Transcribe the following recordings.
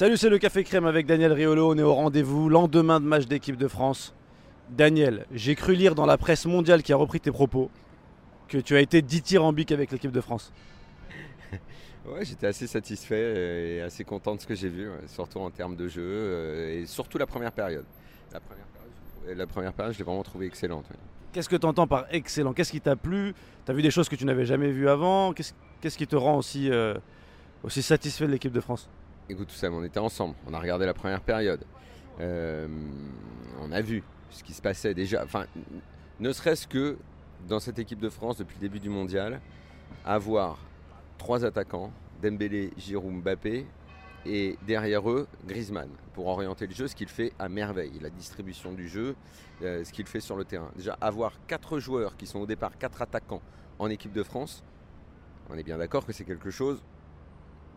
Salut, c'est le Café Crème avec Daniel Riolo. On est au rendez-vous, lendemain de match d'équipe de France. Daniel, j'ai cru lire dans la presse mondiale qui a repris tes propos que tu as été dithyrambique avec l'équipe de France. Ouais, j'étais assez satisfait et assez content de ce que j'ai vu, surtout en termes de jeu euh, et surtout la première période. La première période, je trouvais- la première période, je l'ai vraiment trouvée excellente. ouais. Qu'est-ce que tu entends par excellent? Qu'est-ce qui t'a plu? Tu as vu des choses que tu n'avais jamais vues avant? Qu'est-ce qui te rend aussi, euh, aussi satisfait de l'équipe de France? Écoute, tout ça, on était ensemble, on a regardé la première période. Euh, on a vu ce qui se passait déjà. Ne serait-ce que dans cette équipe de France, depuis le début du mondial, avoir trois attaquants, Dembélé, Giroud, Mbappé, et derrière eux, Griezmann, pour orienter le jeu, ce qu'il fait à merveille. La distribution du jeu, euh, ce qu'il fait sur le terrain. Déjà, avoir quatre joueurs qui sont au départ quatre attaquants en équipe de France, on est bien d'accord que c'est quelque chose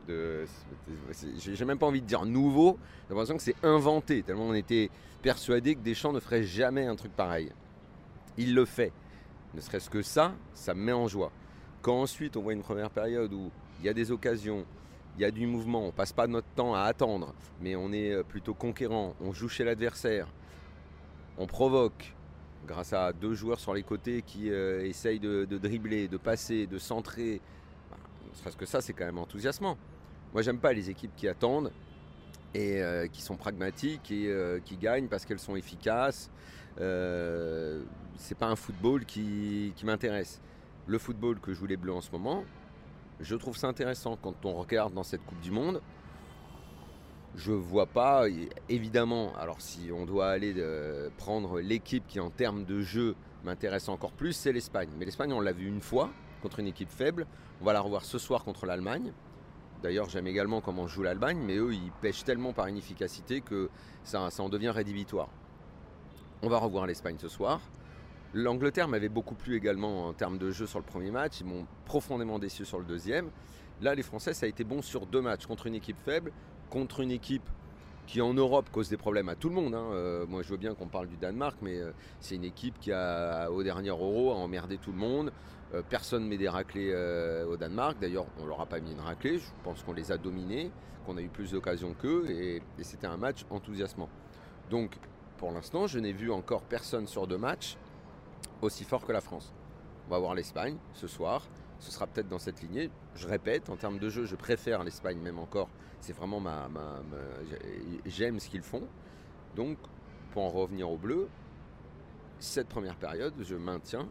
J'ai même pas envie de dire nouveau, j'ai l'impression que c'est inventé, tellement on était persuadé que Deschamps ne ferait jamais un truc pareil. Il le fait. Ne serait-ce que ça, ça me met en joie. Quand ensuite on voit une première période où il y a des occasions, il y a du mouvement, on passe pas notre temps à attendre, mais on est euh, plutôt conquérant, on joue chez l'adversaire, on provoque grâce à deux joueurs sur les côtés qui euh, essayent de, de dribbler, de passer, de centrer. Bah, ne serait-ce que ça, c'est quand même enthousiasmant. Moi, j'aime pas les équipes qui attendent et euh, qui sont pragmatiques et euh, qui gagnent parce qu'elles sont efficaces. Euh, c'est pas un football qui, m'intéresse. Le football que jouent les Bleus en ce moment, je trouve ça intéressant quand on regarde dans cette Coupe du Monde. Je vois pas, évidemment, alors si on doit aller euh, prendre l'équipe qui en termes de jeu m'intéresse encore plus, c'est l'Espagne. Mais l'Espagne, on l'a vu une fois contre une équipe faible. On va la revoir ce soir contre l'Allemagne. D'ailleurs, j'aime également comment joue l'Allemagne, mais eux, ils pêchent tellement par inefficacité que ça, en devient rédhibitoire. On va revoir l'Espagne ce soir. L'Angleterre m'avait beaucoup plu également en termes de jeu sur le premier match. Ils m'ont profondément déçu sur le deuxième. Là, les Français, ça a été bon sur deux matchs contre une équipe faible, contre une équipe qui en Europe cause des problèmes à tout le monde. hein. Euh, moi, je veux bien qu'on parle du Danemark, mais euh, c'est une équipe qui a, au dernier Euro, a emmerdé tout le monde. Euh, personne ne met des raclés euh, au Danemark. D'ailleurs, on leur a pas mis une raclée. Je pense qu'on les a dominés, qu'on a eu plus d'occasions qu'eux, et c'était un match enthousiasmant. Donc, pour l'instant, je n'ai vu encore personne sur deux matchs aussi fort que la France. On va voir l'Espagne ce soir. Ce sera peut-être dans cette lignée. Je répète, en termes de jeu, je préfère l'Espagne même encore. C'est vraiment ma, ma- ma- j'ai- j'aime ce qu'ils font. Donc, pour en revenir au bleu, cette première période, je maintiens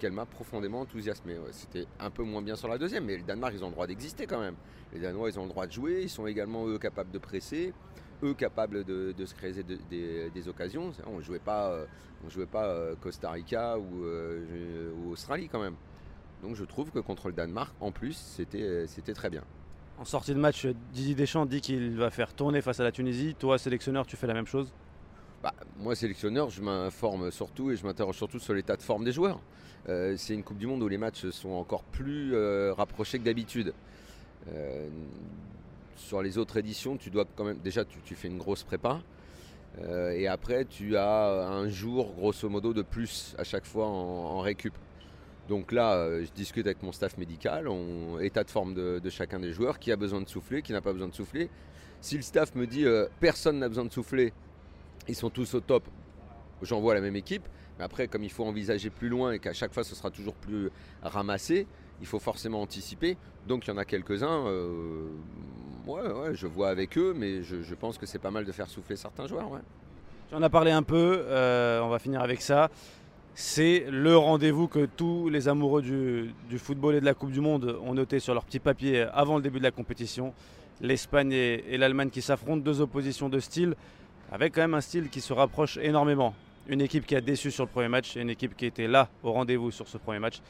qu'elle m'a profondément enthousiasmé. C'était un peu moins bien sur la deuxième, mais le Danemark, ils ont le droit d'exister quand même. Les Danois, ils ont le droit de jouer. Ils sont également, eux, capables de presser. Eux, capables de, se créer des, occasions. On ne jouait pas, euh, on euh, Costa Rica euh, ou Australie quand même. Donc je trouve que contre le Danemark, en plus, c'était c'était très bien. En sortie de match, Didier Deschamps dit qu'il va faire tourner face à la Tunisie. Toi, sélectionneur, tu fais la même chose? Bah, moi, sélectionneur, je m'informe surtout et je m'interroge surtout sur l'état de forme des joueurs. Euh, c'est une Coupe du Monde où les matchs sont encore plus euh, rapprochés que d'habitude. Euh, sur les autres éditions, tu dois quand même. Déjà, tu, tu fais une grosse prépa. Euh, et après, tu as un jour, grosso modo, de plus à chaque fois en, en récup. Donc là, euh, je discute avec mon staff médical, état de forme de, chacun des joueurs, qui a besoin de souffler, qui n'a pas besoin de souffler. Si le staff me dit euh, personne n'a besoin de souffler, ils sont tous au top, j'envoie la même équipe. Mais après, comme il faut envisager plus loin et qu'à chaque fois ce sera toujours plus ramassé, il faut forcément anticiper. Donc il y en a quelques-uns, euh, ouais, je vois avec eux, mais je, pense que c'est pas mal de faire souffler certains joueurs. Ouais. Tu parlé un peu, on va finir avec ça. C'est le rendez-vous que tous les amoureux du, football et de la Coupe du Monde ont noté sur leur petit papier avant le début de la compétition. L'Espagne et, et l'Allemagne qui s'affrontent, deux oppositions de style, avec quand même un style qui se rapproche énormément. Une équipe qui a déçu sur le premier match et une équipe qui était là au rendez-vous sur ce premier match.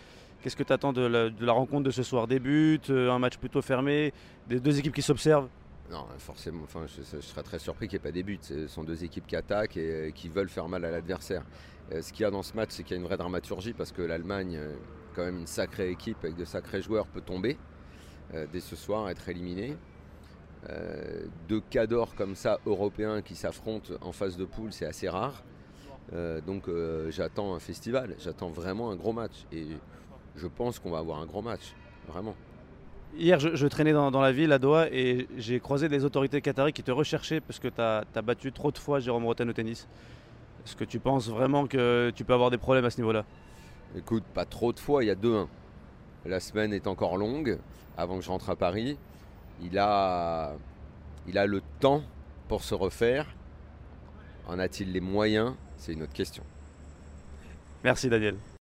Qu'est-ce que tu attends de la, de la rencontre de ce soir? Des buts, euh, un match plutôt fermé, des deux équipes qui s'observent? Non, forcément, je, serais très surpris qu'il n'y ait pas des buts. Ce sont deux équipes qui attaquent et euh, qui veulent faire mal à l'adversaire. Euh, ce qu'il y a dans ce match, c'est qu'il y a une vraie dramaturgie parce que l'Allemagne, euh, quand même une sacrée équipe avec de sacrés joueurs, peut tomber dès ce soir, être éliminée. Deux cadors comme ça, européens, qui s'affrontent en phase de poule, c'est assez rare. Donc j'attends un festival, j'attends vraiment un gros match. Et je pense qu'on va avoir un gros match, vraiment. Hier, je, traînais dans, la ville à Doha et j'ai croisé des autorités qataries qui te recherchaient parce que tu as, battu trop de fois Jérôme Roten au tennis. Est-ce que tu penses vraiment que tu peux avoir des problèmes à ce niveau-là? Écoute, pas trop de fois, il y a 2-1. La semaine est encore longue avant que je rentre à Paris. Il a, il a le temps pour se refaire. En a-t-il les moyens? C'est une autre question. Merci Daniel.